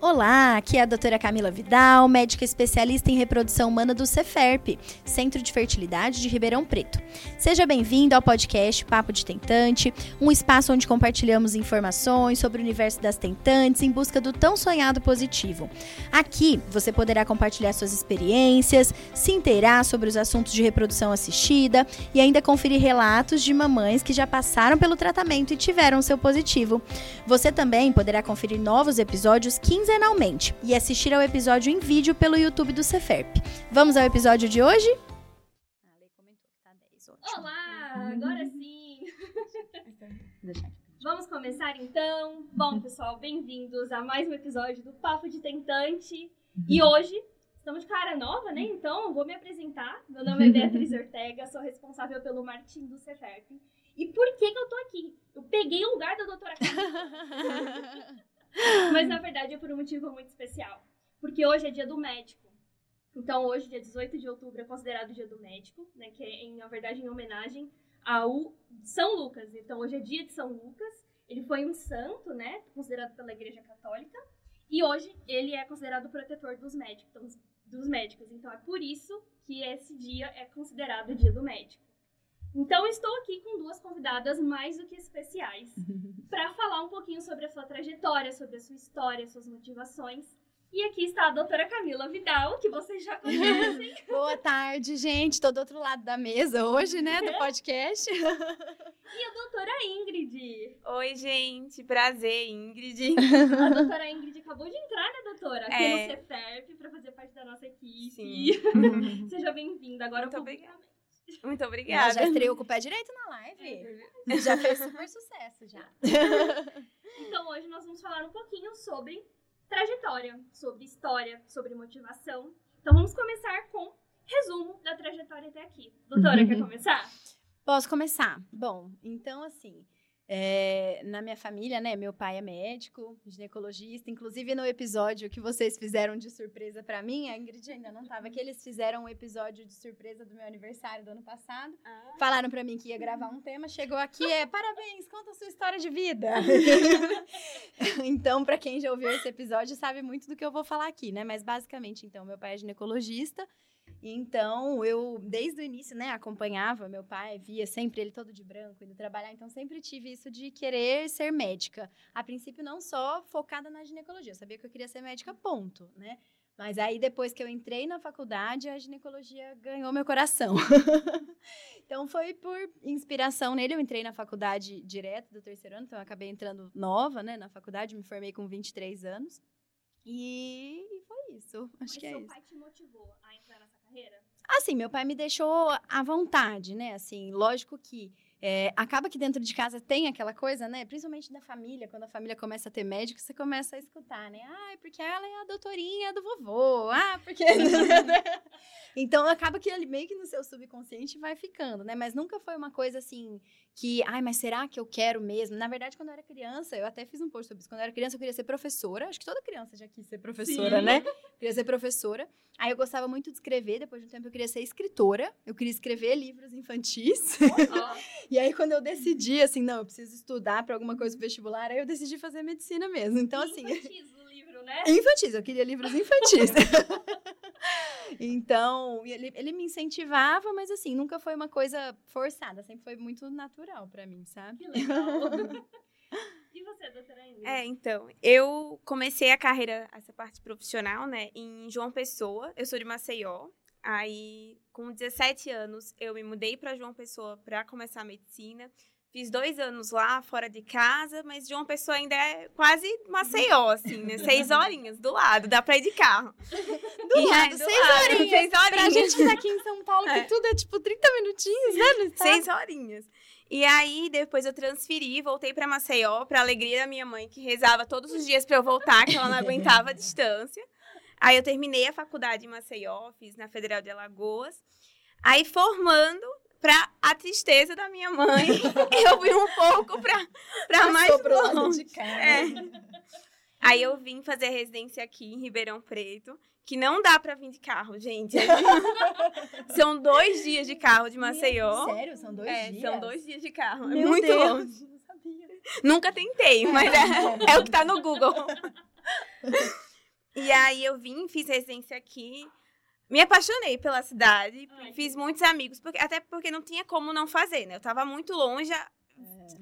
Olá, aqui é a doutora Camila Vidal, médica especialista em reprodução humana do Ceferp, Centro de Fertilidade de Ribeirão Preto. Seja bem-vindo ao podcast Papo de Tentante, um espaço onde compartilhamos informações sobre o universo das tentantes em busca do tão sonhado positivo. Aqui você poderá compartilhar suas experiências, se inteirar sobre os assuntos de reprodução assistida e ainda conferir relatos de mamães que já passaram pelo tratamento e tiveram seu positivo. Você também poderá conferir novos episódios 15 quinzenalmente e assistir ao episódio em vídeo pelo YouTube do Ceferp. Vamos ao episódio de hoje? Olá, agora sim! Vamos começar então? Bom, pessoal, bem-vindos a mais um episódio do Papo de Tentante. E hoje estamos de cara nova, né? Então, vou me apresentar. Meu nome é Beatriz Ortega, sou responsável pelo Martim do Ceferp. E por que, que eu tô aqui? Eu peguei o lugar da doutora Camila. Mas na verdade é por um motivo muito especial. Porque hoje é dia do médico. Então hoje, dia 18 de outubro, é considerado dia do médico, né? Que é, em, na verdade, em homenagem ao São Lucas. Então hoje é dia de São Lucas. Ele foi um santo, né? Considerado pela Igreja Católica. E hoje ele é considerado protetor dos médicos. Então, dos médicos. Então é por isso que esse dia é considerado o dia do médico. Então, estou aqui com duas convidadas mais do que especiais para falar um pouquinho sobre a sua trajetória, sobre a sua história, suas motivações. E aqui está a doutora Camila Vidal, que vocês já conhecem. Boa tarde, gente. Estou do outro lado da mesa hoje, né, do podcast. e a doutora Ingrid. Oi, gente. Prazer, Ingrid. A doutora Ingrid acabou de entrar, né, doutora? Aqui é. no CEFERP para fazer parte da nossa equipe. Sim. Seja bem-vinda agora Muito obrigada. Muito obrigada. Ela já estreou com o pé direito na live. É já fez super sucesso, já. então, hoje nós vamos falar um pouquinho sobre trajetória, sobre história, sobre motivação. Então, vamos começar com resumo da trajetória até aqui. Doutora, quer começar? Posso começar. Bom, então, assim... É, na minha família, né? Meu pai é médico, ginecologista. Inclusive, no episódio que vocês fizeram de surpresa para mim, a Ingrid ainda não tava, que eles fizeram um episódio de surpresa do meu aniversário do ano passado. Ah. Falaram para mim que ia gravar um tema, chegou aqui, é parabéns, conta a sua história de vida. então, para quem já ouviu esse episódio, sabe muito do que eu vou falar aqui, né? Mas basicamente, então, meu pai é ginecologista. Então, eu, desde o início, né, acompanhava meu pai, via sempre ele todo de branco, indo trabalhar. Então, sempre tive isso de querer ser médica. A princípio, não só focada na ginecologia. Eu sabia que eu queria ser médica, ponto, né? Mas aí, depois que eu entrei na faculdade, a ginecologia ganhou meu coração. então, foi por inspiração nele. Eu entrei na faculdade direto do terceiro ano, então eu acabei entrando nova, né, na faculdade. Me formei com 23 anos. E foi isso. Acho Mas que é seu isso. pai te motivou carreira? Assim, meu pai me deixou à vontade, né? Assim, lógico que é, acaba que dentro de casa tem aquela coisa, né? Principalmente da família, quando a família começa a ter médico, você começa a escutar, né? Ah, porque ela é a doutorinha do vovô. Ah, porque. então acaba que ele meio que no seu subconsciente vai ficando, né? Mas nunca foi uma coisa assim que, ai, mas será que eu quero mesmo? Na verdade, quando eu era criança, eu até fiz um post sobre isso. Quando eu era criança, eu queria ser professora. Acho que toda criança já quis ser professora, Sim. né? queria ser professora. Aí eu gostava muito de escrever. Depois de um tempo, eu queria ser escritora. Eu queria escrever livros infantis. Oh. E aí, quando eu decidi, assim, não, eu preciso estudar para alguma coisa vestibular, aí eu decidi fazer medicina mesmo. Então, assim. Infantis o livro, né? Infantis, eu queria livros infantis. então, ele, ele me incentivava, mas assim, nunca foi uma coisa forçada, sempre foi muito natural para mim, sabe? Que legal. E você, doutora Ingrid? É, então, eu comecei a carreira, essa parte profissional, né, em João Pessoa. Eu sou de Maceió. Aí, com 17 anos, eu me mudei para João Pessoa para começar a medicina. Fiz dois anos lá, fora de casa, mas João Pessoa ainda é quase Maceió, assim, né? Seis horinhas do lado, dá pra ir de carro. Do e lado, é, do seis lado, horinhas. Seis horinhas. Pra gente que tá aqui em São Paulo, é. que tudo é tipo 30 minutinhos, né? Seis horinhas. E aí, depois eu transferi, voltei para Maceió, pra alegria da minha mãe, que rezava todos os dias para eu voltar, que ela não aguentava a distância. Aí eu terminei a faculdade em Maceió, fiz na Federal de Alagoas. Aí formando, pra a tristeza da minha mãe, eu vim um pouco pra mais longe. De É. Aí eu vim fazer residência aqui em Ribeirão Preto, que não dá pra vir de carro, gente. são dois dias de carro de Maceió. Sério? São dois é, dias? São dois dias de carro. É Meu é muito Deus. longe. Nunca tentei, mas é, é o que tá no Google. E aí eu vim, fiz residência aqui. Me apaixonei pela cidade, Ai, fiz muitos amigos, porque, até porque não tinha como não fazer, né? Eu tava muito longe,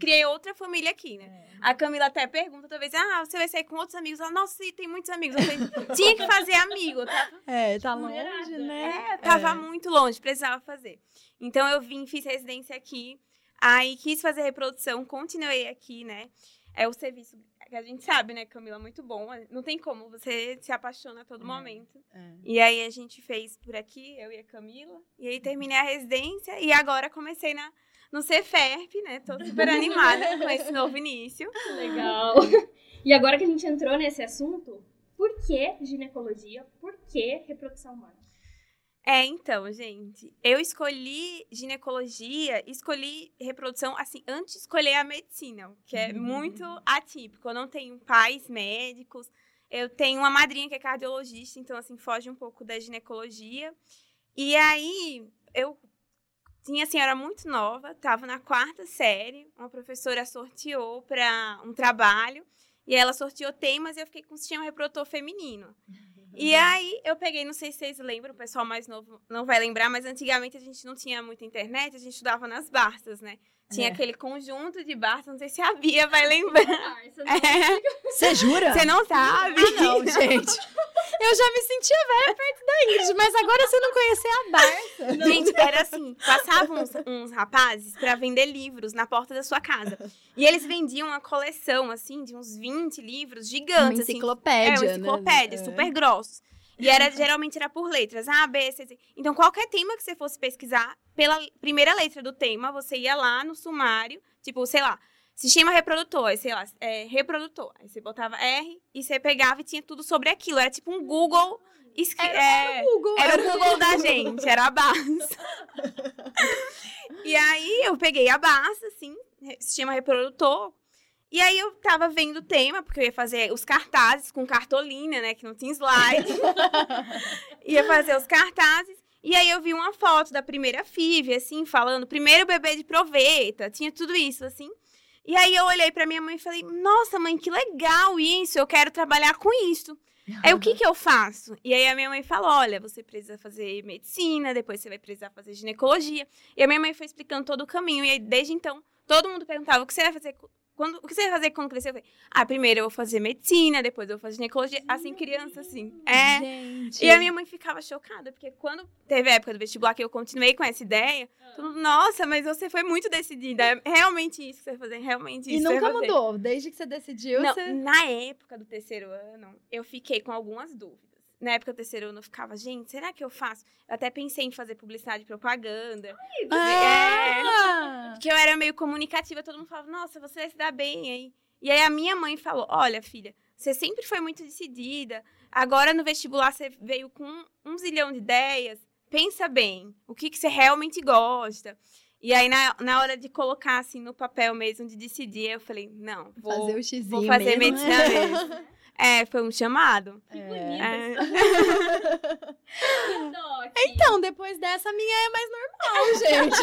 criei outra família aqui, né? A Camila até pergunta talvez, ah, você vai sair com outros amigos? Ela, nossa, tem muitos amigos. Eu falei, tinha que fazer amigo, eu tava, É, tá longe, né? é, tava É. muito longe, precisava fazer. Então eu vim, fiz residência aqui, aí quis fazer reprodução, continuei aqui, né? É o serviço que a gente sabe, né, Camila, muito bom. Não tem como, você se apaixona a todo É. momento. É. E aí a gente fez por aqui, eu e a Camila. E aí terminei a residência e agora comecei na, no Cefep, né? Tô super animada com esse novo início. Legal. E agora que a gente entrou nesse assunto, por que ginecologia? Por que reprodução humana? É, então, gente, eu escolhi ginecologia, escolhi reprodução, assim, antes de escolher a medicina, que é muito atípico. Eu não tenho pais médicos, eu tenho uma madrinha que é cardiologista, então, assim, foge um pouco da ginecologia. E aí, eu tinha, assim, eu era muito nova, estava na quarta série, uma professora sorteou para um trabalho, e ela sorteou temas e eu fiquei com o sistema reprodutor feminino. E aí, eu peguei, não sei se vocês lembram, o pessoal mais novo não vai lembrar, mas antigamente a gente não tinha muita internet, a gente estudava nas Barstas, né? Tinha É. aquele conjunto de Barstas, não sei se a Bia vai lembrar. Parça, né? É, Você jura? você não sabe? Ah, não, gente. Eu já me sentia velha perto da Ingrid, mas agora você não conhecia a Barça. Gente, era assim, passavam uns, uns rapazes pra vender livros na porta da sua casa. E eles vendiam uma coleção, assim, de uns 20 livros Uma gigantes, assim, enciclopédia, É, uma enciclopédia, né? super grossos. E era, geralmente era por letras, A, B, C, C. Então, qualquer tema que você fosse pesquisar, pela primeira letra do tema, você ia lá no sumário, tipo, sei lá, sistema reprodutor, sei lá, é, reprodutor. Aí você botava R e você pegava e tinha tudo sobre aquilo. Era tipo um Google. esqui- é, Google. era o Google da gente, era a base. e aí eu peguei a base, assim, sistema reprodutor. E aí eu tava vendo o tema, porque eu ia fazer os cartazes com cartolina, né? Que não tinha slide. ia fazer os cartazes. E aí eu vi uma foto da primeira FIV, assim, falando, primeiro bebê de proveta. Tinha tudo isso, assim. E aí eu olhei pra minha mãe e falei, nossa, mãe, que legal isso, eu quero trabalhar com isso. Aí o que que eu faço? E aí a minha mãe falou, olha, você precisa fazer medicina, depois você vai precisar fazer ginecologia. E a minha mãe foi explicando todo o caminho. E aí, desde então, todo mundo perguntava, o que você vai fazer quando, o que você vai fazer quando crescer? Eu falei, ah, primeiro eu vou fazer medicina, depois eu vou fazer ginecologia. Assim, criança, assim. É. Gente. E a minha mãe ficava chocada, porque quando teve a época do vestibular que eu continuei com essa ideia, todo mundo, nossa, mas você foi muito decidida. É realmente isso que você vai fazer, realmente isso E nunca mudou. Desde que você decidiu, Não, você... na época do terceiro ano, eu fiquei com algumas dúvidas. Na época do terceiro ano, eu ficava, gente, será que eu faço? Eu até pensei em fazer publicidade e propaganda. É, Ah! porque eu era meio comunicativa, todo mundo falava, nossa, você vai se dar bem aí. E aí a minha mãe falou, olha, filha, você sempre foi muito decidida. Agora no vestibular você veio com um zilhão de ideias. Pensa bem, o que, que você realmente gosta. E aí, na, na hora de colocar, assim, no papel mesmo, de decidir, eu falei, não, vou fazer o xizinho vou fazer mesmo. medicina mesmo. É, foi um chamado. Que É. bonita. É. Então, depois dessa, a minha é mais normal, gente.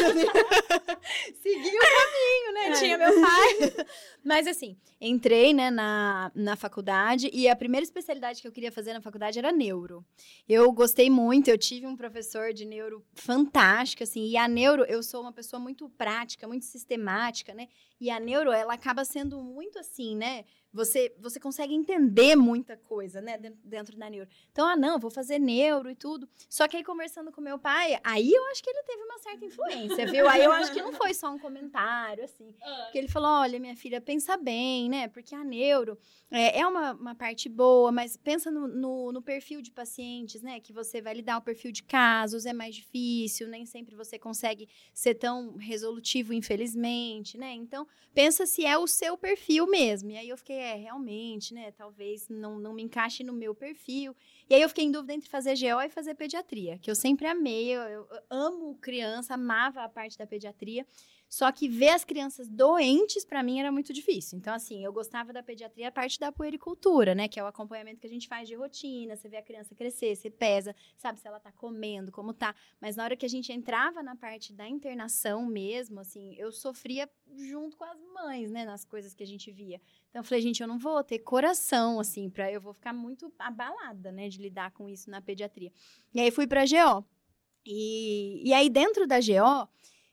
Segui o caminho, né? É. Tinha meu pai. Mas assim, entrei, né, na, na faculdade e a primeira especialidade que eu queria fazer na faculdade era neuro. Eu gostei muito, eu tive um professor de neuro fantástico, assim, e a neuro, eu sou uma pessoa muito prática, muito sistemática, né? E a neuro, ela acaba sendo muito assim, né? Você, você consegue entender muita coisa, né, dentro, da neuro. Então, ah, não, vou fazer neuro e tudo. Só que aí, conversando com meu pai, aí eu acho que ele teve uma certa influência, viu? Aí eu acho que não foi só um comentário, assim. Ah, Porque ele falou: olha, minha filha, pensa bem, né? Porque a neuro é, é uma, uma parte boa, mas pensa no, no, no perfil de pacientes, né? Que você vai lidar o perfil de casos, é mais difícil, nem sempre você consegue ser tão resolutivo, infelizmente, né? Então, pensa se é o seu perfil mesmo. E aí eu fiquei, é, realmente, né? Talvez não, não me encaixe no meu perfil. E aí eu fiquei em dúvida entre fazer GO e fazer pediatria, que eu sempre amei, eu, eu amo criança, amava a parte da pediatria. Só que ver as crianças doentes, para mim, era muito difícil. Então, assim, eu gostava da pediatria, a parte da puericultura, né? Que é o acompanhamento que a gente faz de rotina. Você vê a criança crescer, você pesa, sabe se ela tá comendo, como tá. Mas na hora que a gente entrava na parte da internação mesmo, assim, eu sofria junto com as mães, né? Nas coisas que a gente via. Então, eu falei, gente, eu não vou ter coração, assim, para eu vou ficar muito abalada, né? De lidar com isso na pediatria. E aí, fui pra GO. E, e aí, dentro da GO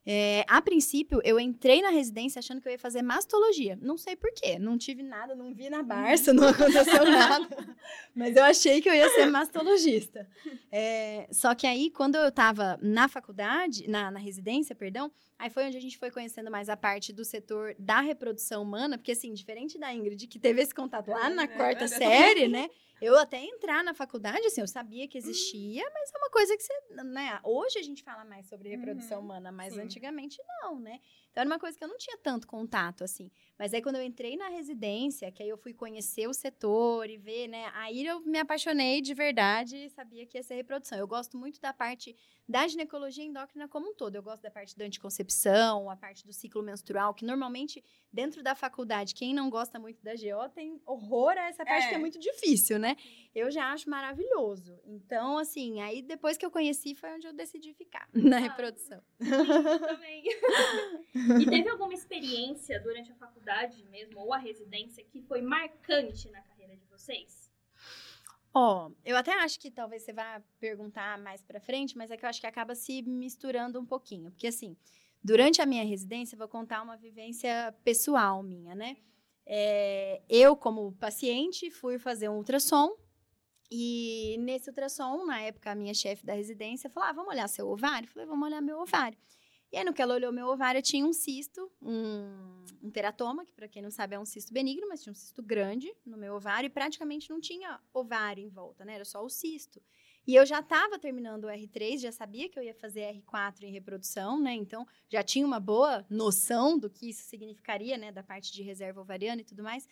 é, a princípio, eu entrei na residência achando que eu ia fazer mastologia. Não sei porquê, não tive nada, não vi na uhum. Barça, não aconteceu nada. Mas eu achei que eu ia ser mastologista. É, só que aí, quando eu estava na faculdade, na, na residência, perdão, Aí foi onde a gente foi conhecendo mais a parte do setor da reprodução humana, porque assim, diferente da Ingrid, que teve esse contato lá na é, quarta série, né? Eu até entrar na faculdade, assim, eu sabia que existia, mas é uma coisa que você, né? Hoje a gente fala mais sobre reprodução uhum, humana, mas sim. antigamente não, né? Então era uma coisa que eu não tinha tanto contato, assim. Mas aí quando eu entrei na residência, que aí eu fui conhecer o setor e ver, né? Aí eu me apaixonei de verdade e sabia que ia ser reprodução. Eu gosto muito da parte da ginecologia endócrina como um todo. Eu gosto da parte da anticoncepção, a parte do ciclo menstrual, que normalmente dentro da faculdade, quem não gosta muito da GO tem horror a essa parte é. que é muito difícil, né? Eu já acho maravilhoso. Então, assim, aí depois que eu conheci foi onde eu decidi ficar na ah, reprodução. Também. e teve alguma experiência durante a faculdade mesmo, ou a residência, que foi marcante na carreira de vocês? Ó, oh, eu até acho que talvez você vá perguntar mais para frente, mas é que eu acho que acaba se misturando um pouquinho. Porque, assim, durante a minha residência, eu vou contar uma vivência pessoal minha, né? É, eu, como paciente, fui fazer um ultrassom. E nesse ultrassom, na época, a minha chefe da residência falou: ah, vamos olhar seu ovário? Eu falei: vamos olhar meu ovário. E aí, no que ela olhou meu ovário, tinha um cisto, um, um teratoma, que para quem não sabe é um cisto benigno, mas tinha um cisto grande no meu ovário e praticamente não tinha ovário em volta, né? Era só o cisto. E eu já estava terminando o R3, já sabia que eu ia fazer R4 em reprodução, né? Então, já tinha uma boa noção do que isso significaria, né? Da parte de reserva ovariana e tudo mais.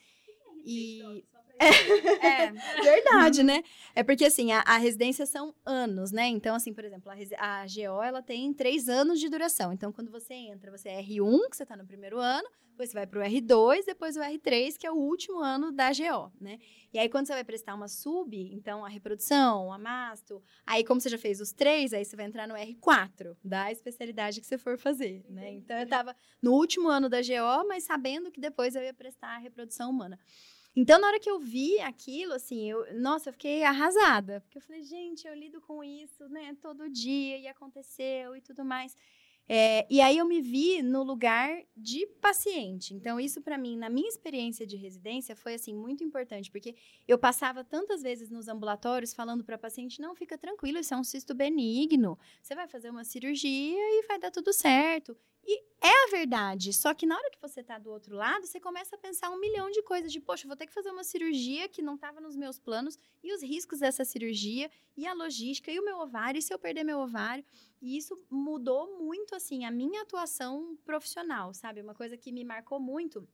E é, é, verdade, né? É porque, assim, a, a, residência são anos, né? Então, assim, por exemplo, a, a GO, ela tem três anos de duração. Então, quando você entra, você é R1, que você está no primeiro ano, depois você vai para o R2, depois o R3, que é o último ano da GO, né? E aí, quando você vai prestar uma sub, então, a reprodução, a masto, aí, como você já fez os três, aí você vai entrar no R4, da especialidade que você for fazer, né? Então, eu estava no último ano da GO, mas sabendo que depois eu ia prestar a reprodução humana. Então, na hora que eu vi aquilo, assim, eu, nossa, eu fiquei arrasada. Porque eu falei, gente, eu lido com isso, né, todo dia, e aconteceu e tudo mais. É, e aí eu me vi no lugar de paciente. Então, isso para mim, na minha experiência de residência, foi assim muito importante, porque eu passava tantas vezes nos ambulatórios falando para paciente: não, fica tranquilo, isso é um cisto benigno. Você vai fazer uma cirurgia e vai dar tudo certo. E é a verdade. Só que na hora que você está do outro lado, você começa a pensar um milhão de coisas. De, poxa, vou ter que fazer uma cirurgia que não estava nos meus planos. E os riscos dessa cirurgia, e a logística, e o meu ovário, e se eu perder meu ovário. E isso mudou muito, assim, a minha atuação profissional, sabe? Uma coisa que me marcou muito.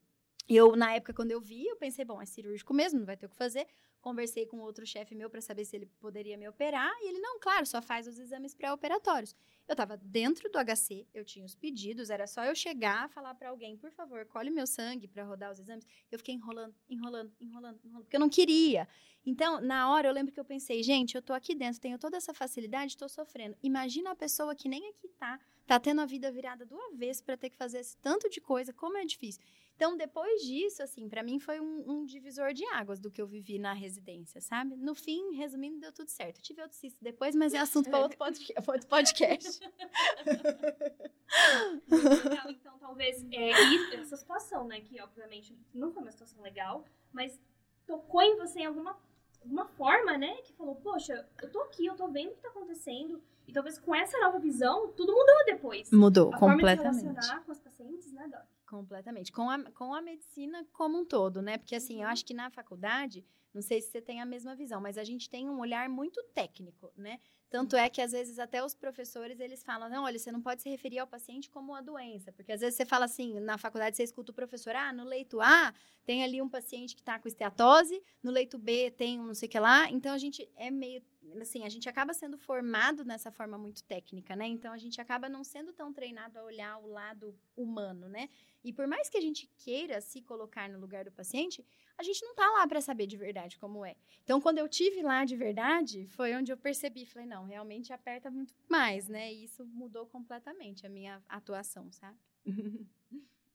Eu, na época, quando eu vi, eu pensei, bom, é cirúrgico mesmo, não vai ter o que fazer. Conversei com outro chefe meu para saber se ele poderia me operar. E ele, não, claro, só faz os exames pré-operatórios. Eu estava dentro do HC, eu tinha os pedidos, era só eu chegar, falar para alguém, por favor, colhe meu sangue para rodar os exames. Eu fiquei enrolando, enrolando, enrolando, enrolando, porque eu não queria. Então, na hora, eu lembro que eu pensei, gente, eu tô aqui dentro, tenho toda essa facilidade, estou sofrendo. Imagina a pessoa que nem aqui tá, tá tendo a vida virada do avesso para ter que fazer esse tanto de coisa, como é difícil. Então, depois disso, assim, para mim foi um, um, divisor de águas do que eu vivi na residência, sabe? No fim, resumindo, deu tudo certo. Eu tive outro cisto depois, mas é assunto para outro, outro podcast. então, talvez é, essa situação, né, que obviamente não foi uma situação legal, mas tocou em você em alguma, alguma forma, né, que falou, poxa, eu tô aqui, eu tô vendo o que tá acontecendo, e talvez com essa nova visão, tudo mudou depois. Mudou, a completamente. Forma de relacionar com as pacientes, né, Doc? Completamente. Com a, com a medicina como um todo, né? Porque, assim, eu uhum. acho que na faculdade, Não sei se você tem a mesma visão, mas a gente tem um olhar muito técnico, né? Tanto é que às vezes até os professores eles falam, não, olha, você não pode se referir ao paciente como a doença, porque às vezes você fala assim, na faculdade você escuta o professor, ah, no leito A tem ali um paciente que está com esteatose, no leito B tem um não sei o que lá, então a gente é meio assim, a gente acaba sendo formado nessa forma muito técnica, né? Então a gente acaba não sendo tão treinado a olhar o lado humano, né? E por mais que a gente queira se colocar no lugar do paciente, a gente não tá lá para saber de verdade como é. Então quando eu tive lá de verdade, foi onde eu percebi, falei, não, realmente aperta muito mais, né? E isso mudou completamente a minha atuação, sabe?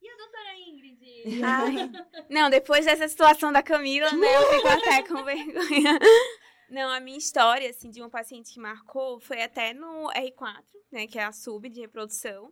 E a doutora Ingrid? Ai, não, depois dessa situação da Camila, né, eu fico até com vergonha. Não, a minha história, assim, de uma paciente que marcou foi até no R4, né, que é a sub de reprodução,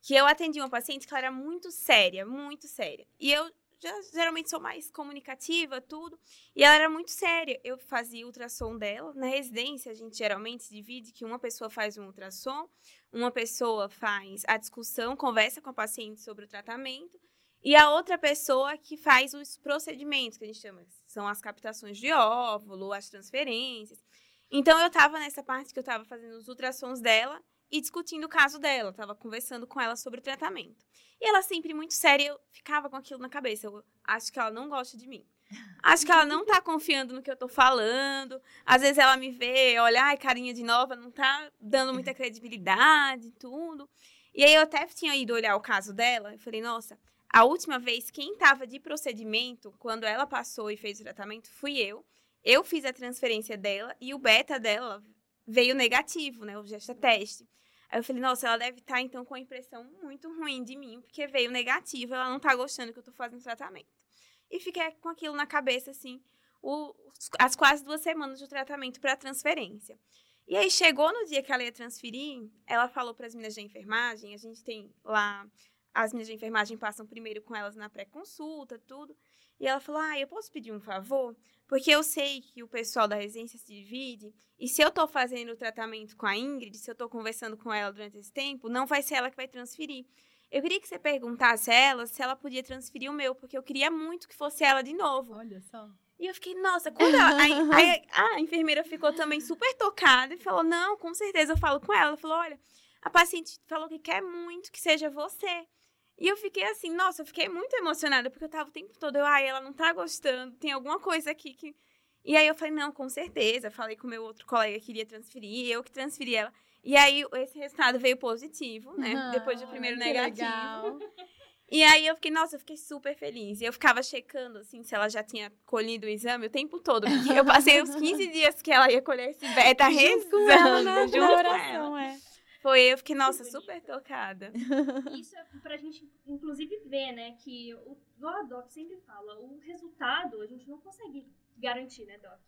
que eu atendi uma paciente que ela era muito séria, muito séria. E eu já, geralmente sou mais comunicativa, tudo, e ela era muito séria. Eu fazia ultrassom dela. Na residência, a gente geralmente divide que uma pessoa faz um ultrassom, uma pessoa faz a discussão, conversa com a paciente sobre o tratamento, e a outra pessoa que faz os procedimentos, que a gente chama, são as captações de óvulo, as transferências. Então, eu estava nessa parte que eu estava fazendo os ultrassons dela e discutindo o caso dela, estava conversando com ela sobre o tratamento. E ela sempre muito séria, eu ficava com aquilo na cabeça. Eu acho que ela não gosta de mim. Acho que ela não tá confiando no que eu tô falando. Às vezes ela me vê, olha, ai, carinha de nova, não tá dando muita credibilidade, tudo. E aí eu até tinha ido olhar o caso dela, eu falei, nossa, a última vez, quem estava de procedimento, quando ela passou e fez o tratamento, fui eu. Eu fiz a transferência dela e o beta dela veio negativo, né? O gesta teste. Aí eu falei, nossa, ela deve estar, tá, então, com a impressão muito ruim de mim, porque veio negativo, ela não está gostando que eu estou fazendo tratamento. E fiquei com aquilo na cabeça, assim, o, as quase duas semanas de tratamento para transferência. E aí chegou no dia que ela ia transferir, ela falou para as meninas de enfermagem, a gente tem lá as meninas de enfermagem passam primeiro com elas na pré-consulta, tudo. E ela falou: Ah, eu posso pedir um favor? Porque eu sei que o pessoal da residência se divide. E se eu tô fazendo o tratamento com a Ingrid, se eu tô conversando com ela durante esse tempo, não vai ser ela que vai transferir. Eu queria que você perguntasse a ela se ela podia transferir o meu, porque eu queria muito que fosse ela de novo. Olha só. E eu fiquei, nossa, quando a, a, a, enfermeira ficou também super tocada e falou: Não, com certeza eu falo com ela. Ela falou: Olha, a paciente falou que quer muito que seja você. E eu fiquei assim, nossa, eu fiquei muito emocionada, porque eu tava o tempo todo, eu, ai, ela não tá gostando, tem alguma coisa aqui que. E aí eu falei, não, com certeza. Falei com o meu outro colega que iria transferir, eu que transferi ela. E aí esse resultado veio positivo, né? Ah, Depois do primeiro negativo. Legal. E aí eu fiquei, nossa, eu fiquei super feliz. E eu ficava checando, assim, se ela já tinha colhido o exame o tempo todo. Porque eu passei os 15 dias que ela ia colher esse beta rezando. Com ela, né? junto Na oração, é. Foi, eu fiquei, nossa, super tocada. Isso é pra gente, inclusive, ver, né, que o, igual a Doc sempre fala, o resultado a gente não consegue garantir, né, Doc?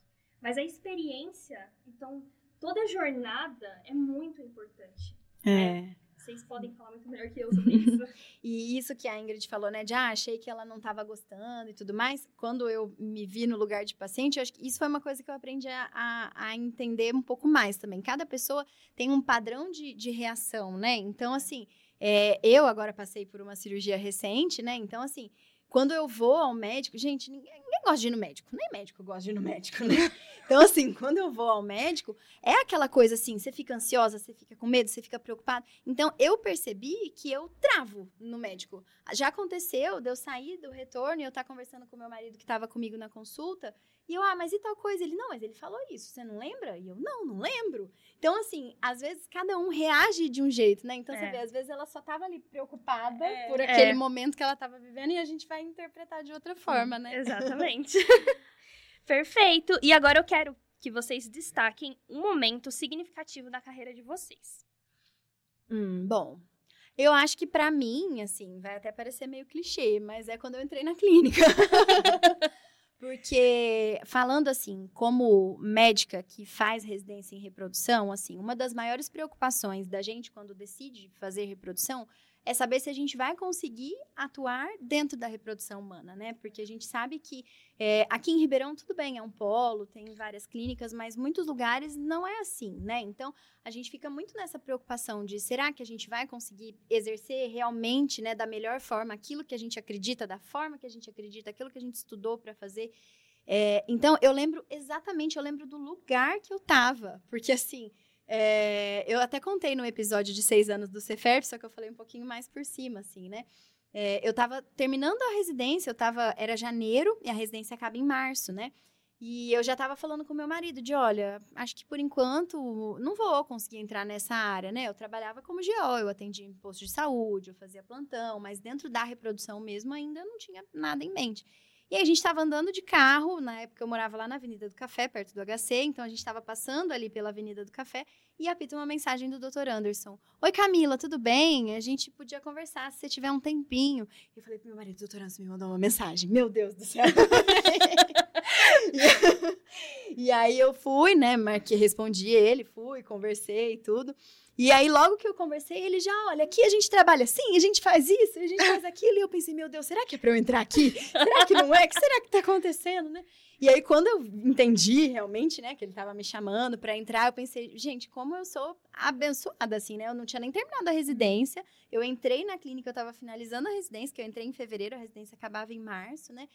Mas a experiência, então, toda a jornada é muito importante. É. Vocês podem falar muito melhor que eu sobre isso. E isso que a Ingrid falou, né? De ah, achei que ela não estava gostando e tudo mais. Quando eu me vi no lugar de paciente, acho que isso foi uma coisa que eu aprendi a, a, a entender um pouco mais também. Cada pessoa tem um padrão de, de reação, né? Então, assim, é, eu agora passei por uma cirurgia recente, né? Então, assim, quando eu vou ao médico, gente, ninguém, ninguém, gosta de ir no médico, nem médico gosta de ir no médico, né? Então, assim, quando eu vou ao médico, é aquela coisa assim, você fica ansiosa, você fica com medo, você fica preocupado. Então, eu percebi que eu travo no médico. Já aconteceu de eu sair do retorno e eu estar tá conversando com meu marido que estava comigo na consulta, e eu, ah, mas e tal coisa? Ele, não, mas ele falou isso, você não lembra? E eu, não, não lembro. Então, assim, às vezes cada um reage de um jeito, né? Então, é. você vê, às vezes ela só estava ali preocupada é. por aquele é. momento que ela estava vivendo e a gente vai interpretar de outra forma, né? Exatamente. Perfeito. E agora eu quero que vocês destaquem um momento significativo da carreira de vocês. Hum, bom, eu acho que para mim, assim, vai até parecer meio clichê, mas é quando eu entrei na clínica. Porque, falando assim, como médica que faz residência em reprodução, assim, uma das maiores preocupações da gente quando decide fazer reprodução é saber se a gente vai conseguir atuar dentro da reprodução humana, né? Porque a gente sabe que é, aqui em Ribeirão tudo bem, é um polo, tem várias clínicas, mas muitos lugares não é assim, né? Então a gente fica muito nessa preocupação de será que a gente vai conseguir exercer realmente, né, da melhor forma aquilo que a gente acredita, da forma que a gente acredita, aquilo que a gente estudou para fazer. É, então, eu lembro exatamente, eu lembro do lugar que eu tava. Porque, assim, é, eu até contei no episódio de seis anos do Ceferp, só que eu falei um pouquinho mais por cima, assim, né? É, eu tava terminando a residência, eu tava, era janeiro e a residência acaba em março, né? E eu já estava falando com meu marido de, olha, acho que por enquanto não vou conseguir entrar nessa área, né? Eu trabalhava como GO, eu atendia em posto de saúde, eu fazia plantão, mas dentro da reprodução mesmo ainda não tinha nada em mente. E aí a gente estava andando de carro, na época eu morava lá na Avenida do Café, perto do HC, então a gente estava passando ali pela Avenida do Café e apita uma mensagem do Dr. Anderson. Oi, Camila, tudo bem? A gente podia conversar se você tiver um tempinho. Eu falei pro meu marido, doutor Anderson me mandou uma mensagem. Meu Deus do céu. e, aí eu fui, né, marquei, respondi ele, fui, conversei e tudo. E aí, logo que eu conversei, ele já, olha, aqui a gente trabalha assim, a gente faz isso, a gente faz aquilo. E eu pensei, meu Deus, será que é pra eu entrar aqui? Será que não é? O que será que tá acontecendo, né? E aí, quando eu entendi realmente, né, que ele tava me chamando para entrar, eu pensei, gente, como eu sou abençoada, assim, né? Eu não tinha nem terminado a residência. Eu entrei na clínica, eu tava finalizando a residência, que eu entrei em fevereiro, a residência acabava em março, né?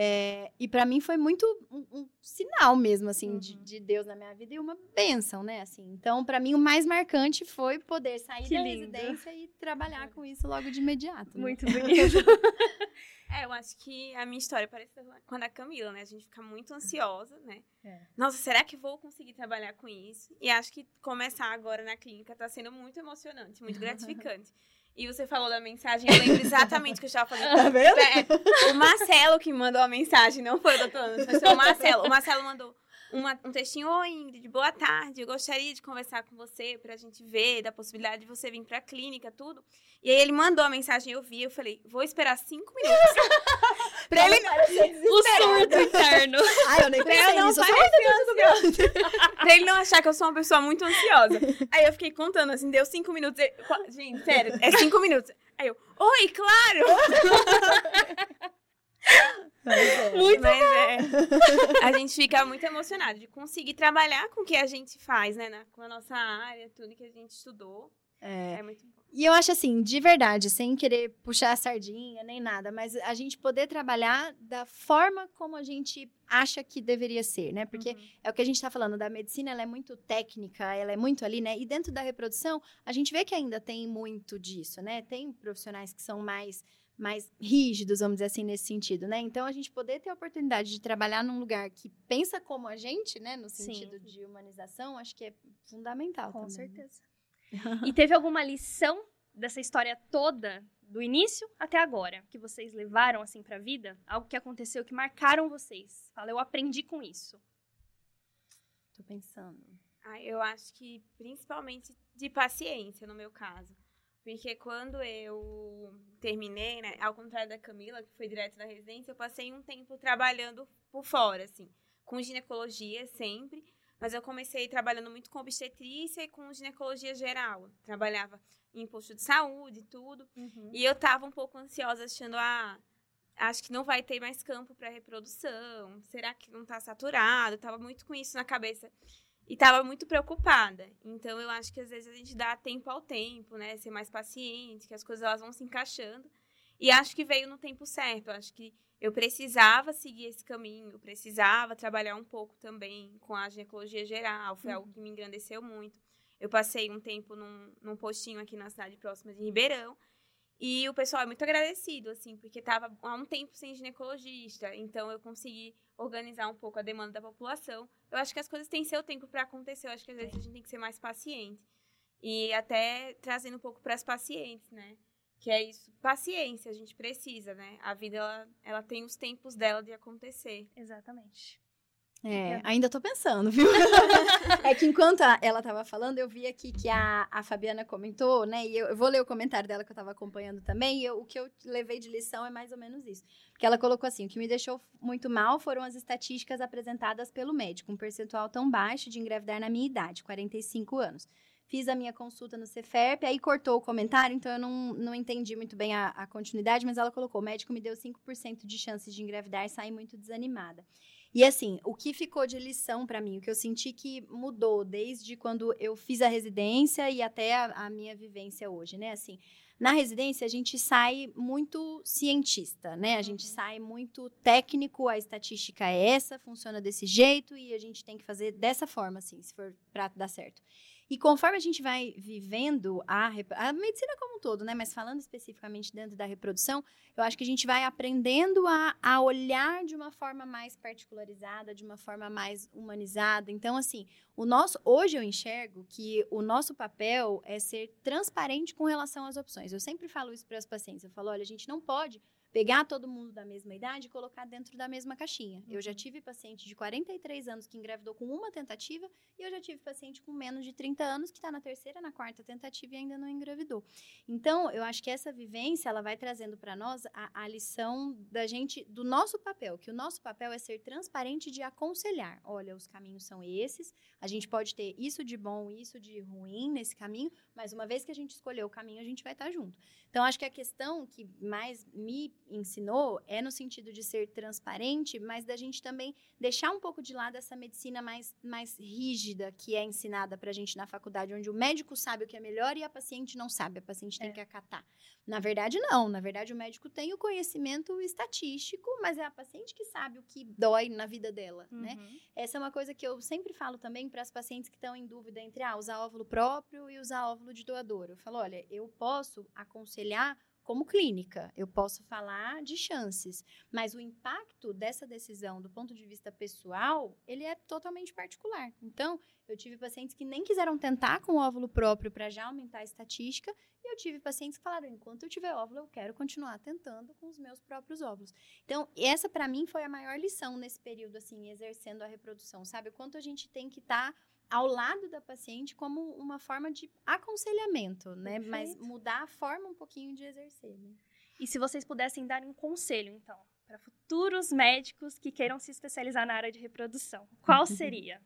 É, e para mim foi muito um, um sinal mesmo, assim, uhum. de, de, Deus na minha vida e uma bênção, né? Assim, então, para mim, o mais marcante foi poder sair que da lindo. residência e trabalhar com isso logo de imediato. Né? Muito bonito. é, eu acho que a minha história parece com a da Camila, né? A gente fica muito ansiosa, né? É. Nossa, será que vou conseguir trabalhar com isso? E acho que começar agora na clínica está sendo muito emocionante, muito gratificante. E você falou da mensagem, eu lembro exatamente o que eu estava falando. Tá vendo? É, o Marcelo que mandou a mensagem, não foi o doutor Anderson, foi o Marcelo. O Marcelo mandou uma, um textinho, oi Ingrid, boa tarde, eu gostaria de conversar com você para a gente ver da possibilidade de você vir para a clínica, tudo. E aí ele mandou a mensagem, eu vi, eu falei, vou esperar cinco minutos. pra ele não... O surto interno. Ai, eu nem pensei eu não nisso, eu pra ele não achar que eu sou uma pessoa muito ansiosa. Aí eu fiquei contando, assim, deu cinco minutos. Gente, sério, é cinco minutos. Aí eu, oi, claro! É. Muito Mas é. A gente fica muito emocionado de conseguir trabalhar com o que a gente faz, né? Na, com a nossa área, tudo que a gente estudou. É, é muito bom. E eu acho assim, de verdade, sem querer puxar a sardinha nem nada, mas a gente poder trabalhar da forma como a gente acha que deveria ser, né? Porque uhum. é o que a gente está falando, da medicina, ela é muito técnica, ela é muito ali, né? E dentro da reprodução, a gente vê que ainda tem muito disso, né? Tem profissionais que são mais mais rígidos, vamos dizer assim, nesse sentido, né? Então, a gente poder ter a oportunidade de trabalhar num lugar que pensa como a gente, né? No sentido Sim. de humanização, acho que é fundamental Com também. Né? certeza. e teve alguma lição dessa história toda, do início até agora, que vocês levaram, assim, pra vida? Algo que aconteceu, que marcaram vocês? Fala, eu aprendi com isso. Tô pensando. Ah, eu acho que, principalmente, de paciência, no meu caso porque quando eu terminei, né, ao contrário da Camila, que foi direto da residência, eu passei um tempo trabalhando por fora, assim, com ginecologia sempre, mas eu comecei trabalhando muito com obstetrícia e com ginecologia geral. Trabalhava em posto de saúde e tudo. Uhum. E eu tava um pouco ansiosa, achando, ah, acho que não vai ter mais campo para reprodução. Será que não tá saturado? Eu tava muito com isso na cabeça. E estava muito preocupada. Então, eu acho que às vezes a gente dá tempo ao tempo, né? Ser mais paciente, que as coisas elas vão se encaixando. E acho que veio no tempo certo. Acho que eu precisava seguir esse caminho, precisava trabalhar um pouco também com a ginecologia geral. Foi uhum. algo que me engrandeceu muito. Eu passei um tempo num, num postinho aqui na cidade próxima de Ribeirão. E o pessoal é muito agradecido, assim, porque estava há um tempo sem ginecologista. Então, eu consegui organizar um pouco a demanda da população. Eu acho que as coisas têm seu tempo para acontecer. Eu acho que às vezes a gente tem que ser mais paciente. E até trazendo um pouco para as pacientes, né? Que é isso, paciência, a gente precisa, né? A vida, ela, ela tem os tempos dela de acontecer. Exatamente. É, ainda tô pensando, viu? é que enquanto ela tava falando, eu vi aqui que a, a Fabiana comentou, né? E eu, eu vou ler o comentário dela que eu tava acompanhando também. E eu, o que eu levei de lição é mais ou menos isso. Porque ela colocou assim: o que me deixou muito mal foram as estatísticas apresentadas pelo médico, um percentual tão baixo de engravidar na minha idade, 45 anos. Fiz a minha consulta no Ceferp, aí cortou o comentário, então eu não, não entendi muito bem a, a continuidade, mas ela colocou: o médico me deu 5% de chances de engravidar e saí muito desanimada. E assim, o que ficou de lição para mim, o que eu senti que mudou desde quando eu fiz a residência e até a, a minha vivência hoje, né? Assim, Na residência, a gente sai muito cientista, né? A gente sai muito técnico, a estatística é essa, funciona desse jeito e a gente tem que fazer dessa forma, assim, se for para dar certo. E conforme a gente vai vivendo a, a medicina como um todo, né? Mas falando especificamente dentro da reprodução, eu acho que a gente vai aprendendo a, a olhar de uma forma mais particularizada, de uma forma mais humanizada. Então, assim, o nosso. Hoje eu enxergo que o nosso papel é ser transparente com relação às opções. Eu sempre falo isso para as pacientes. Eu falo, olha, a gente não pode pegar todo mundo da mesma idade e colocar dentro da mesma caixinha. Eu já uhum. tive paciente de 43 anos que engravidou com uma tentativa e eu já tive paciente com menos de 30 anos que está na terceira, na quarta tentativa e ainda não engravidou. Então, eu acho que essa vivência, ela vai trazendo para nós a, a, lição da gente, do nosso papel, que o nosso papel é ser transparente de aconselhar. Olha, os caminhos são esses, a gente pode ter isso de bom, isso de ruim nesse caminho, mas uma vez que a gente escolheu o caminho, a gente vai estar tá junto. Então, acho que a questão que mais me ensinou é no sentido de ser transparente, mas da gente também deixar um pouco de lado essa medicina mais, mais rígida que é ensinada para a gente na faculdade, onde o médico sabe o que é melhor e a paciente não sabe, a paciente tem é. que acatar. Na verdade, não. Na verdade, o médico tem o conhecimento estatístico, mas é a paciente que sabe o que dói na vida dela, né? uhum. né? Essa é uma coisa que eu sempre falo também para as pacientes que estão em dúvida entre ah, usar óvulo próprio e usar óvulo de doador. Eu falo, olha, eu posso aconselhar como clínica, eu posso falar de chances, mas o impacto dessa decisão do ponto de vista pessoal, ele é totalmente particular. Então, eu tive pacientes que nem quiseram tentar com o óvulo próprio para já aumentar a estatística, e eu tive pacientes que falaram: enquanto eu tiver óvulo, eu quero continuar tentando com os meus próprios óvulos. Então, essa para mim foi a maior lição nesse período, assim, exercendo a reprodução, sabe? O quanto a gente tem que estar. Tá ao lado da paciente como uma forma de aconselhamento, né? Perfeito. Mas mudar a forma um pouquinho de exercer. Né? E se vocês pudessem dar um conselho, então, para futuros médicos que queiram se especializar na área de reprodução, qual seria?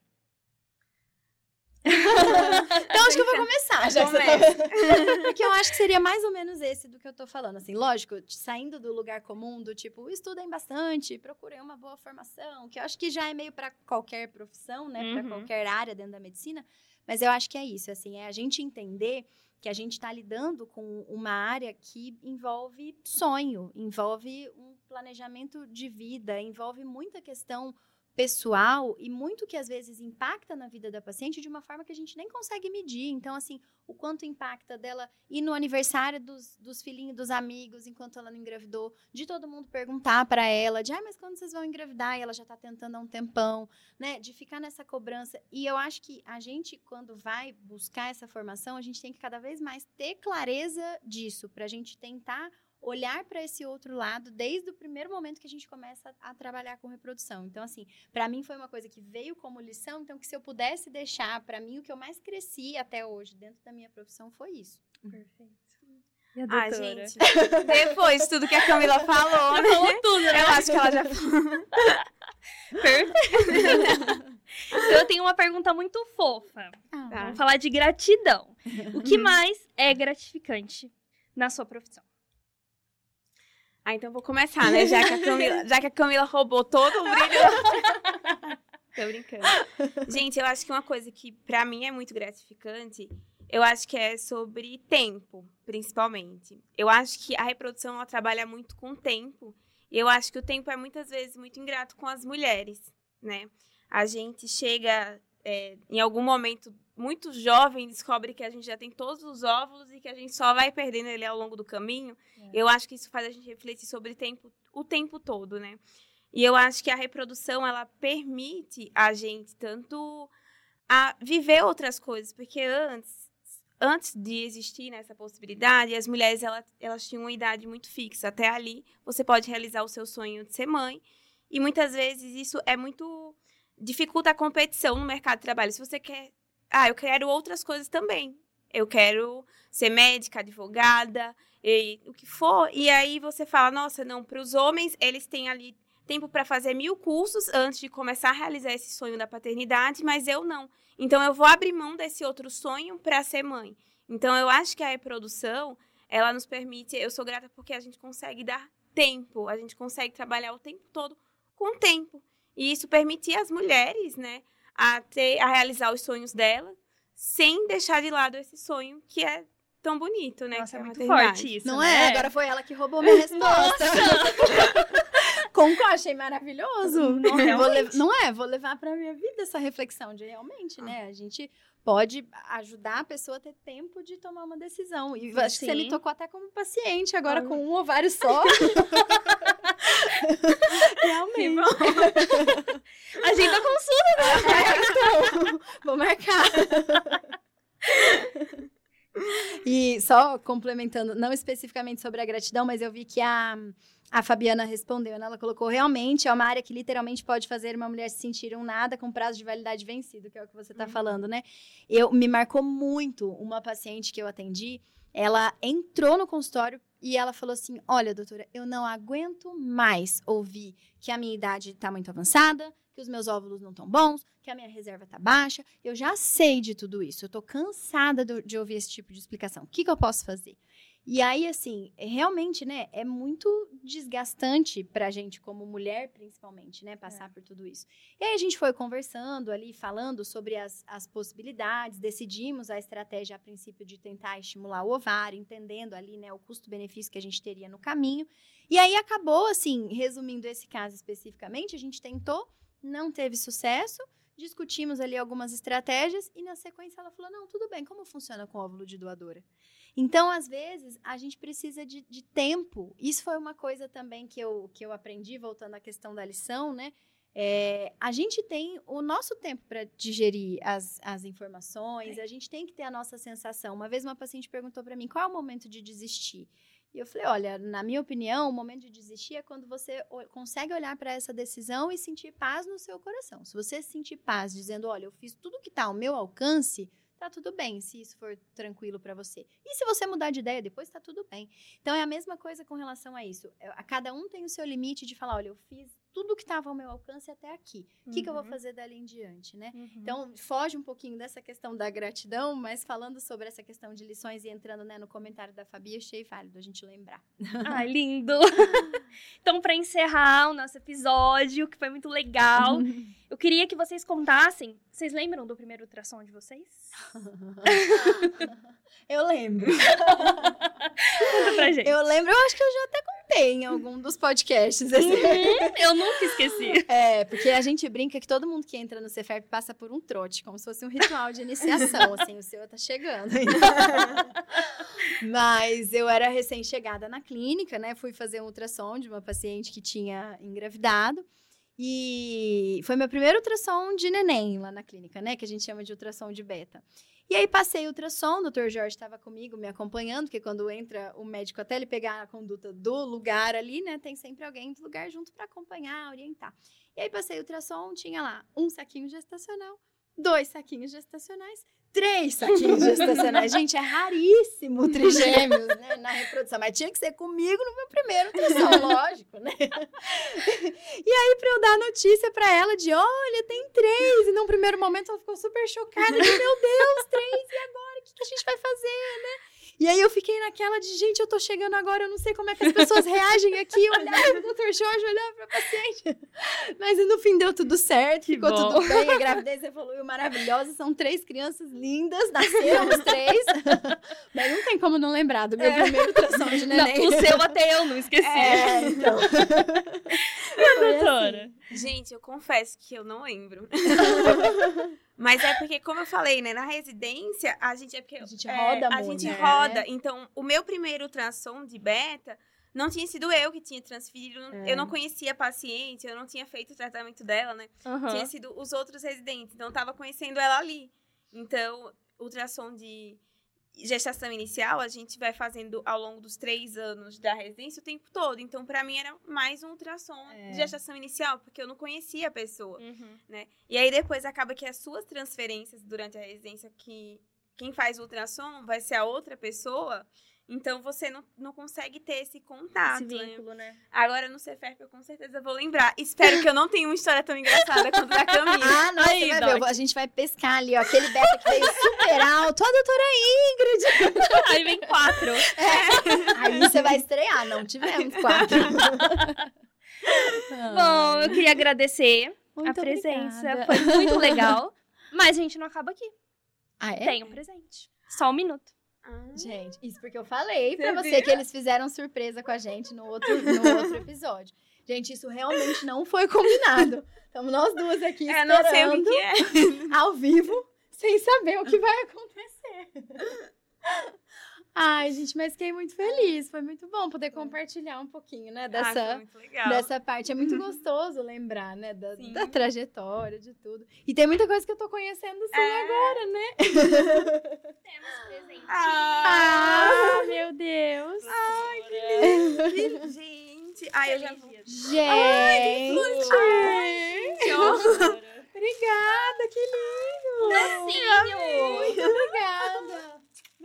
então acho que eu vou começar. Já tá... Porque eu acho que seria mais ou menos esse do que eu tô falando. Assim, lógico, saindo do lugar comum, do tipo, estudem bastante, procurem uma boa formação, que eu acho que já é meio para qualquer profissão, né? Uhum. Para qualquer área dentro da medicina. Mas eu acho que é isso, assim, é a gente entender que a gente está lidando com uma área que envolve sonho, envolve um planejamento de vida, envolve muita questão pessoal e muito que às vezes impacta na vida da paciente de uma forma que a gente nem consegue medir. Então, assim, o quanto impacta dela ir no aniversário dos, dos filhinhos, dos amigos, enquanto ela não engravidou, de todo mundo perguntar para ela, de, ah, mas quando vocês vão engravidar? E ela já está tentando há um tempão, né? De ficar nessa cobrança. E eu acho que a gente, quando vai buscar essa formação, a gente tem que cada vez mais ter clareza disso, para a gente tentar olhar para esse outro lado desde o primeiro momento que a gente começa a, a trabalhar com reprodução. Então, assim, para mim foi uma coisa que veio como lição, então que se eu pudesse deixar, para mim o que eu mais cresci até hoje dentro da minha profissão foi isso. Perfeito. Ah, gente, depois de tudo que a Camila falou, né? Falou tudo, né? Eu acho que ela já Perfeito. então, eu tenho uma pergunta muito fofa. Ah, Vamos falar de gratidão. O que mais é gratificante na sua profissão? Ah, então vou começar, né? Já que a Camila, já que a Camila roubou todo o brilho. Tô brincando. Gente, eu acho que uma coisa que para mim é muito gratificante, eu acho que é sobre tempo, principalmente. Eu acho que a reprodução ela trabalha muito com tempo. E eu acho que o tempo é muitas vezes muito ingrato com as mulheres, né? A gente chega é, em algum momento muito jovem descobre que a gente já tem todos os óvulos e que a gente só vai perdendo ele ao longo do caminho, é. eu acho que isso faz a gente refletir sobre tempo, o tempo todo, né? E eu acho que a reprodução, ela permite a gente tanto a viver outras coisas, porque antes, antes de existir nessa possibilidade, as mulheres, elas, elas tinham uma idade muito fixa. Até ali, você pode realizar o seu sonho de ser mãe, e muitas vezes isso é muito dificulta a competição no mercado de trabalho. Se você quer ah, eu quero outras coisas também. Eu quero ser médica, advogada, e, o que for. E aí você fala, nossa, não, para os homens, eles têm ali tempo para fazer mil cursos antes de começar a realizar esse sonho da paternidade, mas eu não. Então eu vou abrir mão desse outro sonho para ser mãe. Então eu acho que a reprodução, ela nos permite, eu sou grata porque a gente consegue dar tempo, a gente consegue trabalhar o tempo todo com tempo. E isso permite às mulheres, né, a ter a realizar os sonhos dela, sem deixar de lado esse sonho que é tão bonito, né? Nossa, que é a muito forte isso, Não né? é? Agora foi ela que roubou minha resposta. Concordo, achei maravilhoso. Não, Vou realmente. lev- não é? Vou levar pra minha vida essa reflexão de realmente, né? A gente pode ajudar a pessoa a ter tempo de tomar uma decisão. E acho que você me tocou até como paciente, agora Ah. com um ovário só. realmente. Agenda consulta. então, vou marcar. E só complementando, não especificamente sobre a gratidão, mas eu vi que a, a Fabiana respondeu, né? Ela colocou, realmente, é uma área que literalmente pode fazer uma mulher se sentir um nada com prazo de validade vencido, que é o que você está falando, né? Eu, me marcou muito uma paciente que eu atendi, ela entrou no consultório e ela falou assim, olha, doutora, eu não aguento mais ouvir que a minha idade está muito avançada, que os meus óvulos não estão bons, que a minha reserva está baixa. Eu já sei de tudo isso. Eu estou cansada do- de ouvir esse tipo de explicação. O que, que eu posso fazer? E aí, assim, é- realmente, né, é muito desgastante pra gente, como mulher, principalmente, né, passar por tudo isso. E aí a gente foi conversando ali, falando sobre as, as possibilidades, decidimos a estratégia, a princípio, de tentar estimular o ovário, entendendo ali, né, o custo-benefício que a gente teria no caminho. E aí acabou, assim, resumindo esse caso especificamente, a gente tentou, não teve sucesso, discutimos ali algumas estratégias e na sequência ela falou: não, tudo bem, como funciona com óvulo de doadora? Então, às vezes, a gente precisa de, de tempo. Isso foi uma coisa também que eu, que eu aprendi, voltando à questão da lição, né? É, a gente tem o nosso tempo para digerir as, as informações, a gente tem que ter a nossa sensação. Uma vez uma paciente perguntou para mim qual é o momento de desistir. E eu falei: olha, na minha opinião, o momento de desistir é quando você consegue olhar para essa decisão e sentir paz no seu coração. Se você sentir paz dizendo: olha, eu fiz tudo que está ao meu alcance, tá tudo bem, se isso for tranquilo para você. E se você mudar de ideia depois, tá tudo bem. Então é a mesma coisa com relação a isso. É, A cada um tem o seu limite de falar: olha, eu fiz tudo que estava ao meu alcance até aqui. O que, que eu vou Uhum. fazer dali em diante, né? Uhum. Então, foge um pouquinho dessa questão da gratidão, mas falando sobre essa questão de lições e entrando né, no comentário da Fabi, achei válido a gente lembrar. Ai, lindo. então, pra encerrar o nosso episódio, que foi muito legal, eu queria que vocês contassem. Vocês lembram do primeiro ultrassom de vocês? eu lembro. Conta pra gente. Eu lembro, eu acho que eu já até contei em algum dos podcasts. Uhum, eu nunca esqueci. É, porque a gente brinca que todo mundo que entra no Cefep passa por um trote, como se fosse um ritual de iniciação, assim, o seu tá chegando. Mas eu era recém-chegada na clínica, né? Fui fazer um ultrassom de uma paciente que tinha engravidado. E foi meu primeiro ultrassom de neném lá na clínica, né? Que a gente chama de ultrassom de beta. E aí passei ultrassom, o doutor Jorge estava comigo me acompanhando, porque quando entra o médico até ele pegar a conduta do lugar ali, né? Tem sempre alguém do lugar junto para acompanhar, orientar. E aí passei ultrassom, tinha lá um saquinho gestacional, dois saquinhos gestacionais, três saquinhos gestacionais. Gente, é raríssimo trigêmeos, né, na reprodução. Mas tinha que ser comigo no meu primeiro ultrassom, lógico, né? E aí, pra eu dar a notícia pra ela de, olha, tem três. E num primeiro momento ela ficou super chocada. De, meu Deus, três, e agora? O que, que a gente vai fazer, né? E aí eu fiquei naquela de, gente, eu tô chegando agora, eu não sei como é que as pessoas reagem aqui. Eu olhava o doutor Jorge, olhava pra paciente. Mas no fim deu tudo certo, Que ficou bom. tudo bem. A gravidez evoluiu maravilhosa. São três crianças lindas, nasceram os três. Mas não tem como não lembrar do meu É. primeiro ultrassom de neném. Não, o seu até eu não esqueci. É, então. Foi doutora. Gente, eu confesso que eu não lembro. Mas é porque, como eu falei, né, na residência, a gente é porque A gente é, roda a muito, gente né? roda. Então, o meu primeiro ultrassom de beta não tinha sido eu que tinha transferido. É. Eu não conhecia a paciente, eu não tinha feito o tratamento dela, né? Aham. Tinha sido os outros residentes. Então, eu tava conhecendo ela ali. Então, ultrassom de gestação inicial, a gente vai fazendo ao longo dos três anos da residência o tempo todo. Então, pra mim, era mais um ultrassom É. de gestação inicial, porque eu não conhecia a pessoa, Uhum. né? E aí, depois, acaba que as suas transferências durante a residência, que quem faz o ultrassom vai ser a outra pessoa, então você não, não consegue ter esse contato, Esse né? vínculo, né? Agora, no Cefep, eu com certeza vou lembrar. Espero que eu não tenha uma história tão engraçada quanto a da Camila. Ah, não, Aí, ver, a gente vai pescar ali, ó, aquele beta que veio super alto, a doutora Ingrid. Aí vem quatro. Aí você vai estrear, não tivemos quatro. Bom, eu queria agradecer Muito a presença. obrigada. Foi muito legal. Mas a gente não acaba aqui. Ah, é? Tem um presente. Só um minuto. Ah, Gente, isso porque eu falei pra Você viu? que eles fizeram surpresa com a gente no outro, no outro episódio. Gente, isso realmente não foi combinado. Estamos nós duas aqui é, não sei o que, esperando que é. ao vivo, sem saber o que vai acontecer. Ai, gente, mas fiquei muito feliz. Foi muito bom poder compartilhar um pouquinho, né, Ah, dessa, legal. dessa parte. É muito gostoso lembrar, né, da, da trajetória, de tudo. E tem muita coisa que eu tô conhecendo sim É. agora, né? Temos presente. Ah, Ah, meu Deus. que gente. Ai, eu já vou. Gente. Ai, ó. Obrigada, que lindo. Docinho. Muito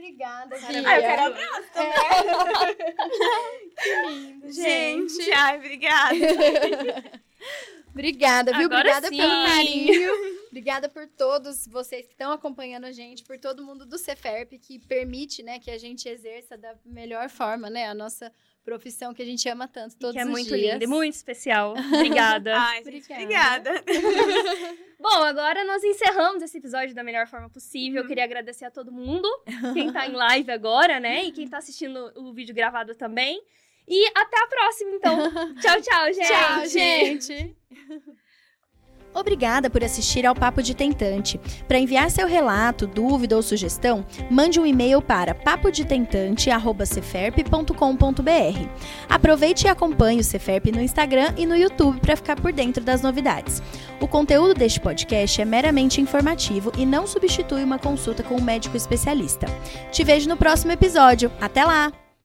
obrigada. Parabéns. Bia. Ah, eu quero abraço. É. Que lindo, gente. Gente, ai, obrigada. Obrigada, viu? Agora Obrigada sim. pelo carinho. Obrigada por todos vocês que estão acompanhando a gente, por todo mundo do Ceferp que permite, né, que a gente exerça da melhor forma, né, a nossa profissão que a gente ama tanto todos que é os muito dias. lindo e muito especial. Obrigada. Ai, gente, Obrigada. obrigada. Bom, agora nós encerramos esse episódio da melhor forma possível. Eu queria agradecer a todo mundo, quem tá em live agora, né? E quem tá assistindo o vídeo gravado também. E até a próxima, então. Tchau, tchau, gente. Tchau, gente. Obrigada por assistir ao Papo de Tentante. Para enviar seu relato, dúvida ou sugestão, mande um e-mail para papodetentante@ceferp.com.br. Aproveite e acompanhe o Ceferp no Instagram e no YouTube para ficar por dentro das novidades. O conteúdo deste podcast é meramente informativo e não substitui uma consulta com um médico especialista. Te vejo no próximo episódio. Até lá!